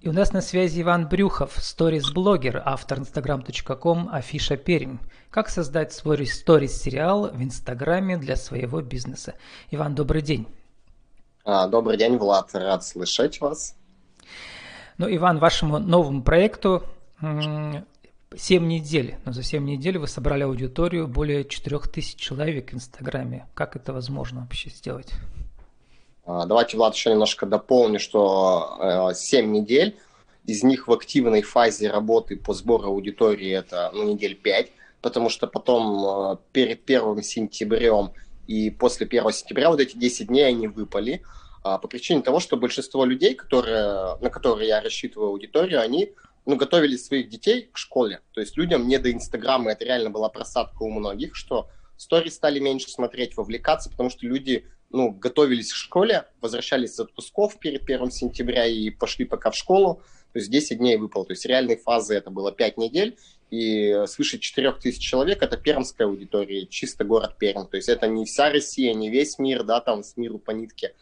И у нас на связи Иван Брюхов, сторис-блогер, автор instagram.com Афиша Пермь. Как создать свой сторис-сериал в Инстаграме для своего бизнеса? Иван, добрый день. А, добрый день, Влад, рад слышать вас. Ну, Иван, вашему новому проекту 7 недель. Но за 7 недель вы собрали аудиторию более 4000 человек в Инстаграме. Как это возможно вообще сделать? А, давайте, Влад, еще немножко дополню, что 7 э, недель, из них в активной фазе работы по сбору аудитории это ну, недель 5, потому что потом э, перед 1 сентябрем и после 1 сентября вот эти 10 дней они выпали а, по причине того, что большинство людей, которые, на которые я рассчитываю аудиторию, они ну, готовили своих детей к школе. То есть людям не до Инстаграма, это реально была просадка у многих, что стори стали меньше смотреть, вовлекаться, потому что люди ну, готовились к школе, возвращались с отпусков перед 1 сентября и пошли пока в школу. То есть 10 дней выпало. То есть реальной фазы это было 5 недель, и свыше 4 тысяч человек это пермская аудитория, чисто город Перм. То есть это не вся Россия, не весь мир, да, там с миру по нитке.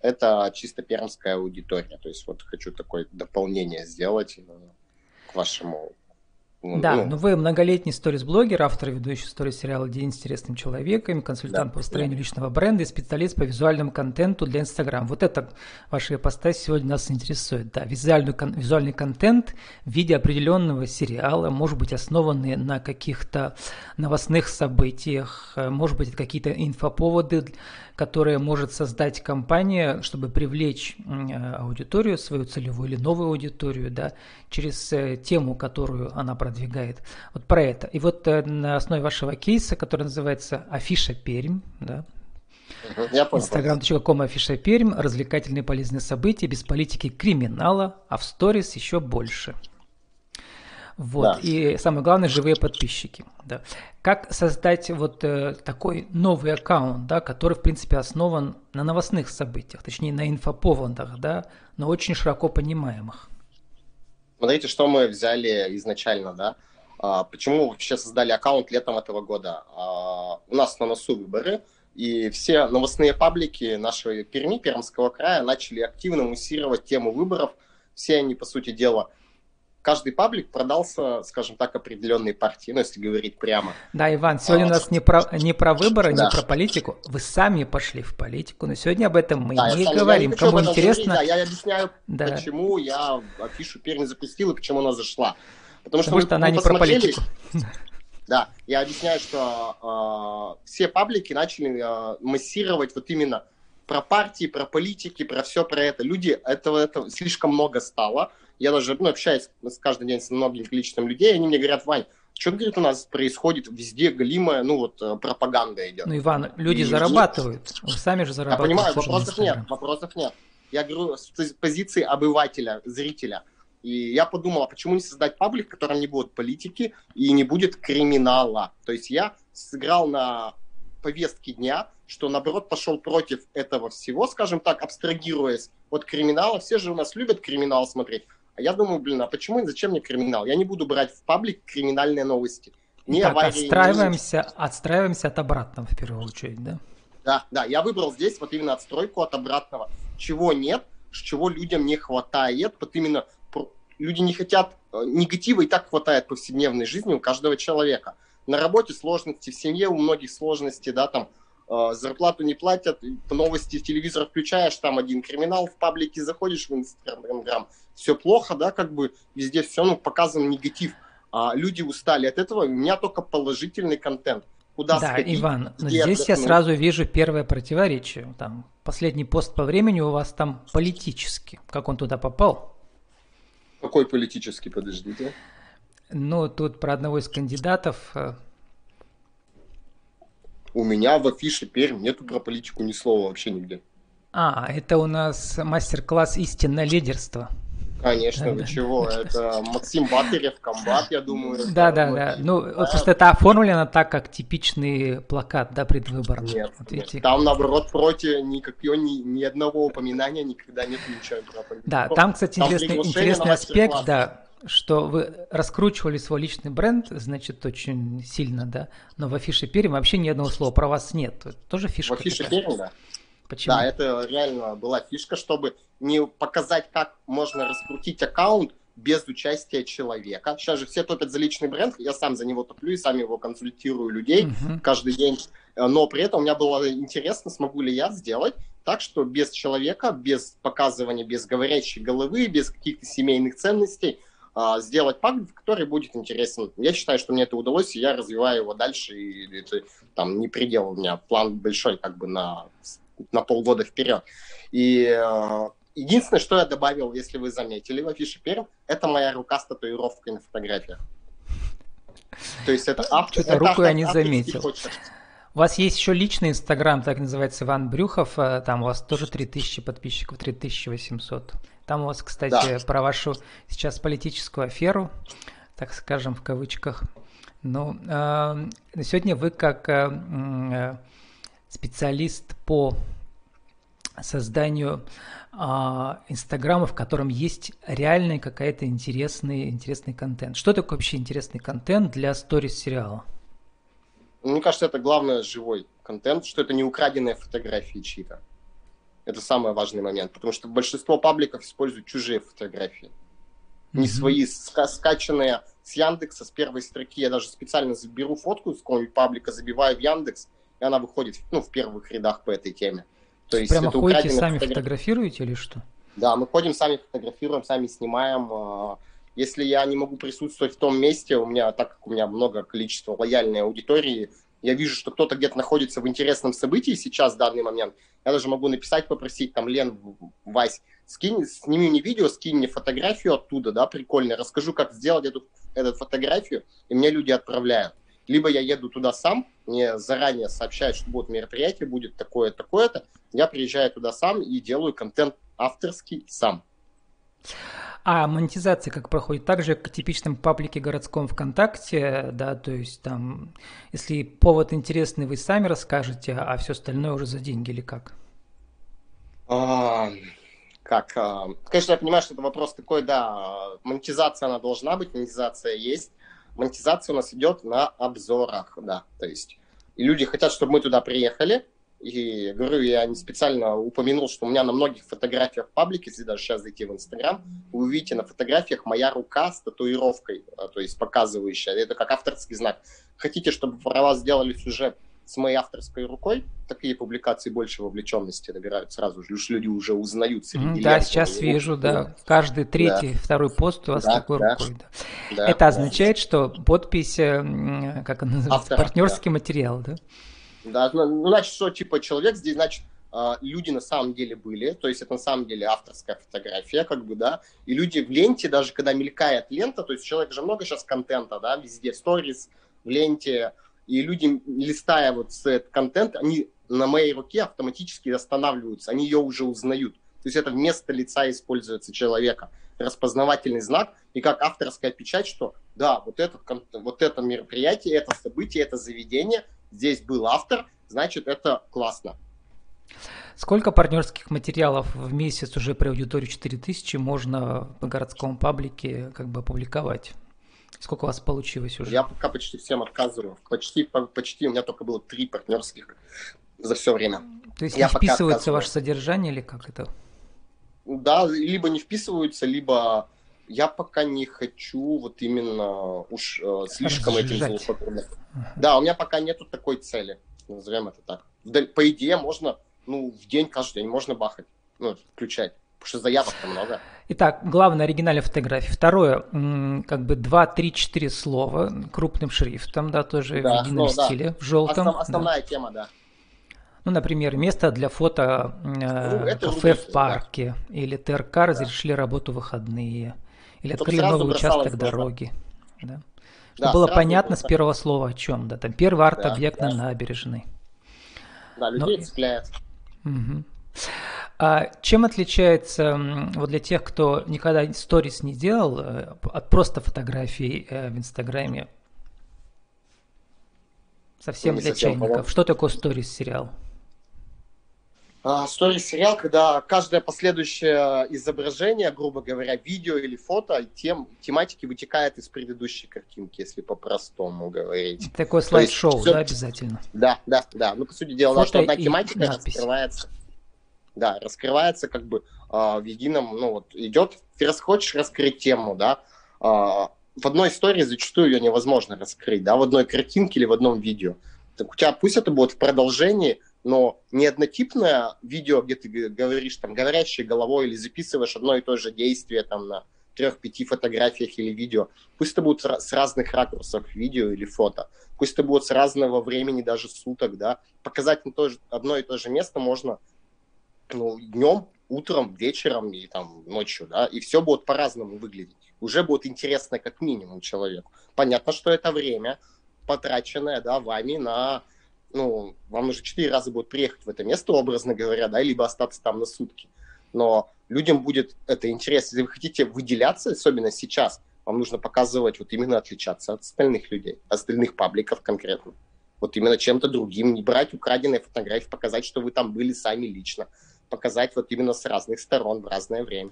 Это чисто пермская аудитория. То есть вот хочу такое дополнение сделать э, к вашему да, ну, но вы многолетний сторис-блогер, автор и ведущий сторис-сериала «День интересным человеком», консультант да, по построению да. личного бренда и специалист по визуальному контенту для Инстаграм. Вот это ваша ипостась сегодня нас интересует. Да, визуальный, визуальный контент в виде определенного сериала, может быть, основанный на каких-то новостных событиях, может быть, какие-то инфоповоды, которые может создать компания, чтобы привлечь э, аудиторию, свою целевую или новую аудиторию, да, через э, тему, которую она продвигает. Вот про это. И вот э, на основе вашего кейса, который называется «Афиша Пермь», да, Инстаграм.ком афиша Пермь, развлекательные полезные события, без политики криминала, а в сторис еще больше. Вот. Да. И самое главное, живые подписчики. Да. Как создать вот э, такой новый аккаунт, да, который, в принципе, основан на новостных событиях, точнее, на инфоповодах, да, но очень широко понимаемых? Смотрите, что мы взяли изначально, да. А, почему вообще создали аккаунт летом этого года? А, у нас на носу выборы, и все новостные паблики нашей Перми, Пермского края, начали активно муссировать тему выборов. Все они, по сути дела, каждый паблик продался, скажем так, определенной партии, ну, если говорить прямо. Да, Иван, сегодня а, у нас не про, не про выборы, да. не про политику. Вы сами пошли в политику, но сегодня об этом мы да, не сам, говорим. Я не Кому интересно... Говорить, да, я объясняю, да. почему я афишу Пермь запустил и почему она зашла. Потому что, Потому что она не про политику. Да, я объясняю, что э, все паблики начали э, массировать вот именно про партии, про политики, про все про это. Люди этого, этого слишком много стало я даже ну, общаюсь каждый день с многими количеством людей, они мне говорят, Вань, что, говорит, у нас происходит везде галимая, ну вот, э, пропаганда идет. Ну, Иван, люди и, зарабатывают, вы сами же зарабатываете. Я понимаю, вопросов нет, вопросов нет. Я говорю с позиции обывателя, зрителя. И я подумал, а почему не создать паблик, в котором не будет политики и не будет криминала? То есть я сыграл на повестке дня, что наоборот пошел против этого всего, скажем так, абстрагируясь от криминала. Все же у нас любят криминал смотреть. А я думаю, блин, а почему и зачем мне криминал? Я не буду брать в паблик криминальные новости. Не так, аварии, отстраиваемся, не... отстраиваемся от обратного в первую очередь, да? Да, да, я выбрал здесь вот именно отстройку от обратного. Чего нет, чего людям не хватает, вот именно люди не хотят, э, негатива и так хватает в повседневной жизни у каждого человека. На работе сложности, в семье у многих сложности, да, там, э, зарплату не платят, новости в телевизор включаешь, там один криминал, в паблике заходишь в Инстаграм, все плохо, да, как бы везде все, ну, показан негатив. А люди устали от этого, у меня только положительный контент. Куда да, сходить, Иван, но здесь отдохнуть. я сразу вижу первое противоречие. Там последний пост по времени у вас там политический. Как он туда попал? Какой политический, подождите? Ну, тут про одного из кандидатов. Э, у меня в афише Пермь нету про политику ни слова вообще нигде. А, это у нас мастер-класс «Истинное лидерство». Конечно, да, чего? Это Максим Батырев, комбат, я думаю. Да, да, да. Ну, просто это оформлено так, как типичный плакат, да, предвыборный. Нет, там, наоборот, против никакого, ни, одного упоминания никогда нет ничего. Да, там, кстати, интересный, интересный аспект, да, что вы раскручивали свой личный бренд, значит, очень сильно, да, но в афише Пермь вообще ни одного слова про вас нет. Это тоже фишка. В афише Пермь, да. Почему? Да, это реально была фишка, чтобы не показать, как можно раскрутить аккаунт без участия человека. Сейчас же все топят за личный бренд, я сам за него топлю и сам его консультирую людей uh-huh. каждый день. Но при этом у меня было интересно, смогу ли я сделать так, что без человека, без показывания, без говорящей головы, без каких-то семейных ценностей а, сделать пак, который будет интересен. Я считаю, что мне это удалось, и я развиваю его дальше, и это там не предел у меня, план большой как бы на, на полгода вперед. И э, единственное, что я добавил, если вы заметили в афише Перм, это моя рука с татуировкой на фотографиях. То есть это автор. Что-то руку я не заметил. Почерк. У вас есть еще личный инстаграм, так называется, Иван Брюхов, э, там у вас тоже 3000 подписчиков, 3800. Там у вас, кстати, да. про вашу сейчас политическую аферу, так скажем, в кавычках. Ну, э, сегодня вы как э, э, специалист по созданию э, Инстаграма, в котором есть реальный какая-то интересный, интересный контент. Что такое вообще интересный контент для сторис-сериала? Мне кажется, это главное живой контент, что это не украденные фотографии чьи-то. Это самый важный момент, потому что большинство пабликов используют чужие фотографии. Не mm-hmm. свои ска- скачанные с Яндекса, с первой строки. Я даже специально заберу фотку с какого-нибудь паблика, забиваю в Яндекс, и она выходит ну, в первых рядах по этой теме. То есть Прямо ходите сами фотограф... фотографируете или что? Да, мы ходим, сами фотографируем, сами снимаем. А, если я не могу присутствовать в том месте, у меня, так как у меня много количества лояльной аудитории, я вижу, что кто-то где-то находится в интересном событии сейчас, в данный момент, я даже могу написать, попросить, там, Лен, Вась, скинь, сними мне видео, скинь мне фотографию оттуда, да, прикольно, расскажу, как сделать эту, эту фотографию, и мне люди отправляют. Либо я еду туда сам, мне заранее сообщают, что будет мероприятие, будет такое, такое-то, я приезжаю туда сам и делаю контент авторский сам. А монетизация как проходит? Так же, как в типичном паблике городском ВКонтакте, да, то есть там, если повод интересный, вы сами расскажете, а все остальное уже за деньги или как? А, как? А, конечно, я понимаю, что это вопрос такой, да, монетизация она должна быть, монетизация есть. Монетизация у нас идет на обзорах, да, то есть и люди хотят, чтобы мы туда приехали, и говорю, я не специально упомянул, что у меня на многих фотографиях в паблике, если даже сейчас зайти в Инстаграм, вы увидите на фотографиях моя рука с татуировкой, а, то есть показывающая. Это как авторский знак. Хотите, чтобы про вас сделали сюжет с моей авторской рукой, такие публикации больше вовлеченности набирают сразу же. Люди уже узнают среди Да, сейчас вижу, да. Каждый третий, да. второй пост у вас да, такой да. рукой. Да. Да, Это означает, да. что подпись, э, как он называется, Автора, партнерский да. материал, да? Да, ну, ну, значит, что типа человек здесь, значит, а, люди на самом деле были, то есть это на самом деле авторская фотография, как бы, да, и люди в ленте, даже когда мелькает лента, то есть у человека же много сейчас контента, да, везде, сторис, в ленте, и люди, листая вот этот контент, они на моей руке автоматически останавливаются, они ее уже узнают. То есть это вместо лица используется человека. Распознавательный знак и как авторская печать, что да, вот, этот, вот это мероприятие, это событие, это заведение – здесь был автор, значит, это классно. Сколько партнерских материалов в месяц уже при аудитории 4000 можно в городском паблике как бы опубликовать? Сколько у вас получилось уже? Я пока почти всем отказываю. Почти, почти у меня только было три партнерских за все время. То есть Я не вписывается ваше содержание или как это? Да, либо не вписываются, либо я пока не хочу вот именно уж э, слишком Разжижать. этим. Uh-huh. Да, у меня пока нету такой цели, назовем это так. По идее, можно, ну, в день, каждый день можно бахать, ну, включать. Потому что заявок-то много. Итак, главное оригинальная фотография. Второе, как бы 2, 3, 4 слова крупным шрифтом, да, тоже да, в едином ну, стиле, да. в желтом. Основ, основная да. тема, да. Ну, например, место для фото э, ну, кафе в парке да. или ТРК да. разрешили работу в выходные. Или открыли новый участок дороги. Да? Чтобы да, было понятно было, с первого слова о чем. Да, там первый арт-объект да, на набережной. Да, людей Но... цепляет. Угу. А чем отличается, вот для тех, кто никогда сторис не делал, э, от просто фотографий э, в Инстаграме, совсем для чайников, понятно. что такое сторис сериал? Сторис-сериал, когда каждое последующее изображение, грубо говоря, видео или фото, тем, тематики вытекает из предыдущей картинки, если по-простому говорить. Такое слайд-шоу, да, обязательно? Да, да, да. Ну, по сути дела, фото что одна тематика раскрывается. Да, раскрывается как бы э, в едином, ну вот идет, ты раз хочешь раскрыть тему, да, э, в одной истории зачастую ее невозможно раскрыть, да, в одной картинке или в одном видео. Так у тебя пусть это будет в продолжении, но не однотипное видео, где ты говоришь там говорящей головой или записываешь одно и то же действие там на трех-пяти фотографиях или видео. Пусть это будет с разных ракурсов видео или фото. Пусть это будет с разного времени, даже суток, да. Показать на то же, одно и то же место можно ну, днем, утром, вечером и там ночью, да, и все будет по-разному выглядеть. Уже будет интересно как минимум человеку. Понятно, что это время, потраченное, да, вами на, ну, вам уже четыре раза будет приехать в это место, образно говоря, да, либо остаться там на сутки. Но людям будет это интересно. Если вы хотите выделяться, особенно сейчас, вам нужно показывать, вот именно отличаться от остальных людей, остальных пабликов конкретно. Вот именно чем-то другим, не брать украденные фотографии, показать, что вы там были сами лично, показать вот именно с разных сторон в разное время.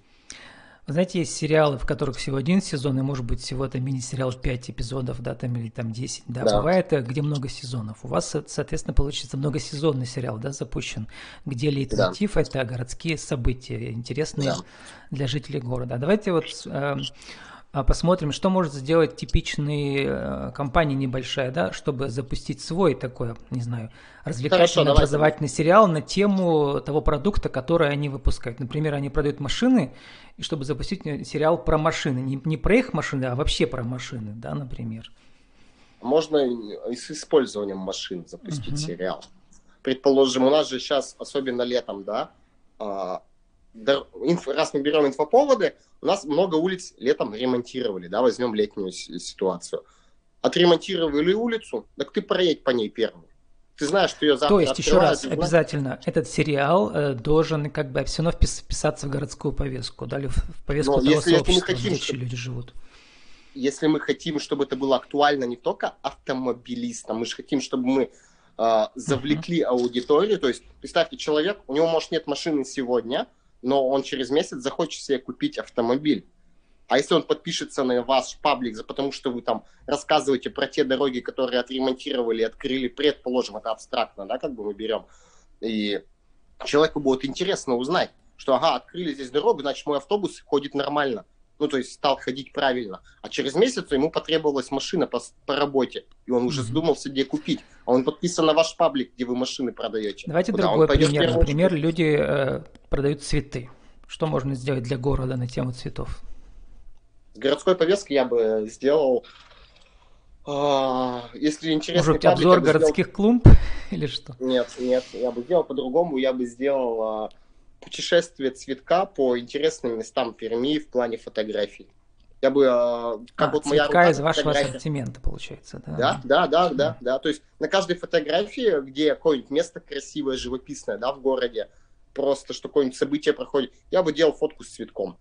Вы знаете, есть сериалы, в которых всего один сезон, и может быть всего это мини-сериал 5 эпизодов, да, там или там 10, да. да. Бывает, э, где много сезонов. У вас, соответственно, получится многосезонный сериал, да, запущен, где лейтмотив да. это городские события, интересные да. для жителей города. Давайте вот э, а, посмотрим, что может сделать типичный э, компания небольшая, да, чтобы запустить свой такой, не знаю, развлекательный образовательный сериал на тему того продукта, который они выпускают. Например, они продают машины, и чтобы запустить сериал про машины, не, не про их машины, а вообще про машины, да, например. Можно и с использованием машин запустить uh-huh. сериал. Предположим, у нас же сейчас, особенно летом, да, а, раз мы берем инфоповоды, у нас много улиц летом ремонтировали, да, возьмем летнюю ситуацию. Отремонтировали улицу, так ты проедь по ней первым. Ты знаешь, что ее завтра То есть, еще раз, обязательно, этот сериал э, должен как бы все равно вписаться в городскую повестку, да, или в повестку Но того если, сообщества, если мы хотим, чтобы... люди живут. Если мы хотим, чтобы это было актуально не только автомобилистам, мы же хотим, чтобы мы э, завлекли uh-huh. аудиторию, то есть, представьте, человек, у него, может, нет машины сегодня, но он через месяц захочет себе купить автомобиль. А если он подпишется на ваш паблик, потому что вы там рассказываете про те дороги, которые отремонтировали, открыли, предположим, это абстрактно, да, как бы мы берем, и человеку будет интересно узнать, что, ага, открыли здесь дорогу, значит, мой автобус ходит нормально. Ну, то есть стал ходить правильно. А через месяц ему потребовалась машина по, по работе, и он уже задумался, где купить. А он подписан на ваш паблик, где вы машины продаете. Давайте Куда? другой пример. Например, люди э, продают цветы. Что можно сделать для города на тему цветов? С городской повесткой я бы сделал, э, если интересно... Может, обзор городских сделал... клумб или что? Нет, нет, я бы сделал по-другому. Я бы сделал... Э, путешествие цветка по интересным местам Перми в плане фотографий. Я бы, а, как а, вот моя рука, из вашего фотография... ассортимента, получается, да? Да, да, да, да, да. То есть на каждой фотографии, где какое-нибудь место красивое, живописное, да, в городе, просто что какое-нибудь событие проходит, я бы делал фотку с цветком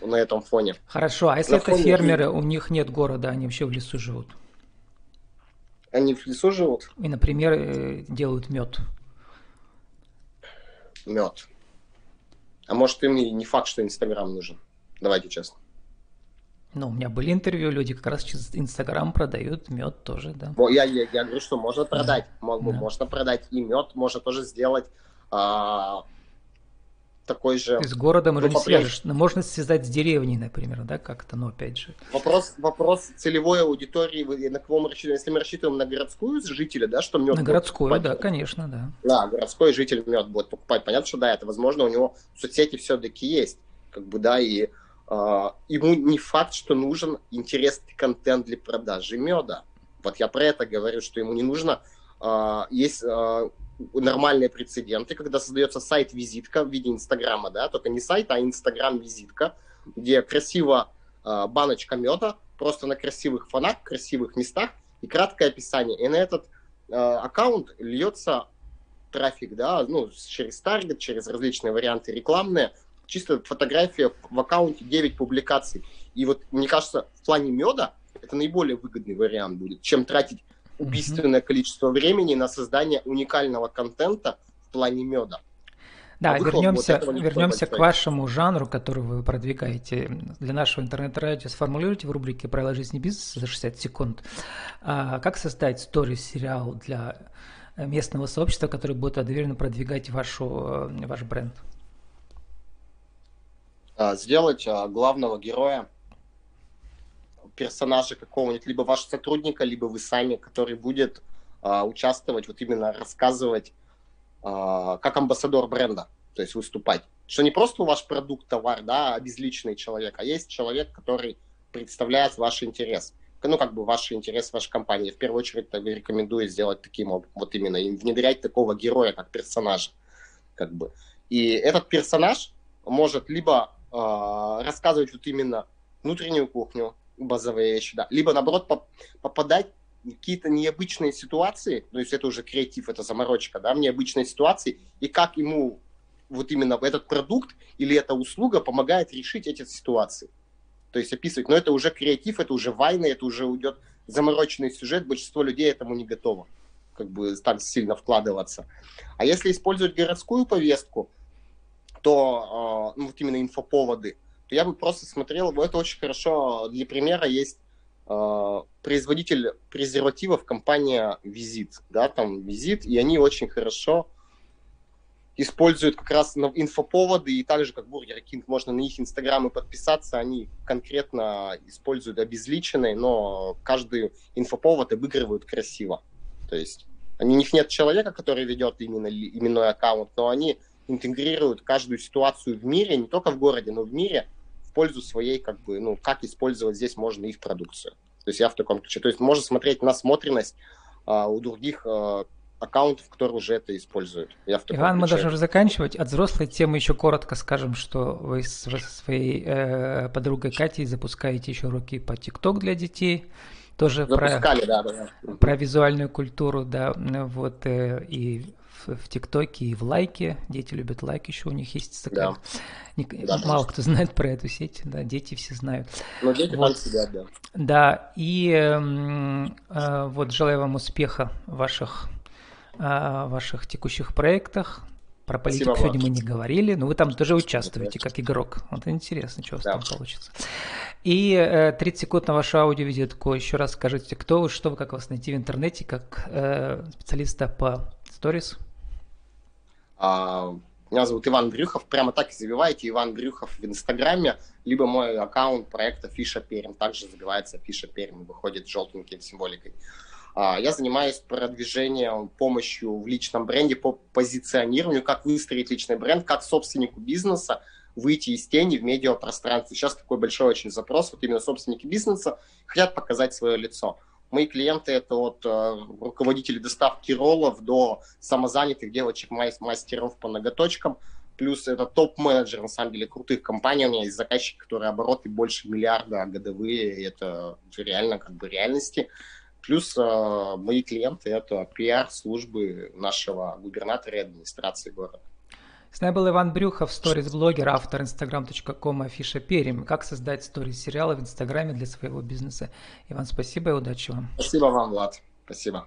на этом фоне. Хорошо, а если на это фоне... фермеры, у них нет города, они вообще в лесу живут? Они в лесу живут? И, например, э, делают мед. Мед. А может, им и не факт, что Инстаграм нужен. Давайте честно. Ну, у меня были интервью, люди как раз через Инстаграм продают мед тоже, да. Я, я, я говорю, что можно продать. Да. Можно продать и мед, можно тоже сделать а, такой же... Из города уже не свяжешь. Но можно связать с деревней, например, да, как-то, но опять же. Вопрос, вопрос целевой аудитории, на кого мы рассчитываем? Если мы рассчитываем на городскую жителя, да, что мед На городскую, покупать, да, конечно, да. Да, городской житель мед будет покупать. Понятно, что да, это возможно, у него соцсети все-таки есть, как бы, да, и э, ему не факт, что нужен интересный контент для продажи меда. Вот я про это говорю, что ему не нужно. Э, есть э, нормальные прецеденты, когда создается сайт-визитка в виде Инстаграма, да, только не сайт, а Инстаграм-визитка, где красиво э, баночка меда, просто на красивых фонах, красивых местах и краткое описание. И на этот э, аккаунт льется трафик, да, ну, через таргет, через различные варианты рекламные, чисто фотография в аккаунте 9 публикаций. И вот, мне кажется, в плане меда это наиболее выгодный вариант будет, чем тратить убийственное количество времени на создание уникального контента в плане меда. Да, а вернемся, вот вернемся к вашему жанру, который вы продвигаете. Для нашего интернет-радио сформулируйте в рубрике «Правила жизни бизнеса» за 60 секунд. А как создать сторис-сериал для местного сообщества, который будет доверенно продвигать вашу, ваш бренд? А, сделать а, главного героя, персонажа какого-нибудь, либо вашего сотрудника, либо вы сами, который будет а, участвовать, вот именно рассказывать как амбассадор бренда, то есть выступать. Что не просто ваш продукт, товар, да, а безличный человек, а есть человек, который представляет ваш интерес ну, как бы ваши интересы вашей компании. В первую очередь я рекомендую сделать таким вот именно, внедрять такого героя, как персонажа. Как бы. И этот персонаж может либо э, рассказывать вот именно внутреннюю кухню, базовые вещи, да, либо наоборот поп попадать какие-то необычные ситуации, то есть это уже креатив, это заморочка, да, необычные ситуации, и как ему вот именно этот продукт или эта услуга помогает решить эти ситуации то есть описывать. Но это уже креатив, это уже вайны, это уже уйдет замороченный сюжет, большинство людей этому не готово как бы так сильно вкладываться. А если использовать городскую повестку, то э, ну, вот именно инфоповоды, то я бы просто смотрел, это очень хорошо, для примера. Есть э, производитель презервативов, компания Визит, да, там Визит, и они очень хорошо используют как раз инфоповоды, и также как Бургер Кинг, можно на их инстаграмы подписаться, они конкретно используют обезличенные, но каждый инфоповод обыгрывают красиво. То есть у них нет человека, который ведет именно именной аккаунт, но они интегрируют каждую ситуацию в мире, не только в городе, но в мире, в пользу своей, как бы, ну, как использовать здесь можно их продукцию. То есть я в таком ключе. То есть можно смотреть насмотренность а, у других а, аккаунтов, которые уже это используют. Я в Иван, ключе. мы должны уже заканчивать. От взрослой темы еще коротко скажем, что вы со своей э, подругой Катей запускаете еще уроки по ТикТок для детей. Тоже Запускали, про, да, да. про визуальную культуру, да, вот, э, и в ТикТоке, и в лайке. Дети любят лайк, еще у них есть такая... Да. Не, да, мало кто знает про эту сеть, да, дети все знают. Но дети вот. там сидят, да. Да, и э, э, вот желаю вам успеха в ваших о ваших текущих проектах. Про политику Спасибо сегодня вам. мы не говорили, но вы там тоже участвуете как игрок. Вот интересно, что у вас да. там получится. И э, 30 секунд на вашу аудиовизитку. Еще раз скажите, кто вы, что вы, как вас найти в интернете, как э, специалиста по сторис? А, меня зовут Иван Брюхов. Прямо так и забивайте Иван Брюхов в Инстаграме, либо мой аккаунт проекта Фиша Перм. Также забивается Фиша Перм, выходит желтенькой символикой. А, я занимаюсь продвижением, помощью в личном бренде по позиционированию, как выстроить личный бренд, как собственнику бизнеса выйти из тени в медиапространстве. Сейчас такой большой очень запрос, вот именно собственники бизнеса хотят показать свое лицо. Мои клиенты это от э, руководителей доставки роллов до самозанятых девочек-мастеров по ноготочкам. Плюс это топ-менеджер, на самом деле, крутых компаний. У меня есть заказчики, которые обороты больше миллиарда годовые. Это реально как бы реальности. Плюс э, мои клиенты – это пиар-службы нашего губернатора и администрации города. С нами был Иван Брюхов, сторис-блогер, автор instagram.com афиша Перим. Как создать сторис-сериалы в Инстаграме для своего бизнеса. Иван, спасибо и удачи вам. Спасибо вам, Влад. Спасибо.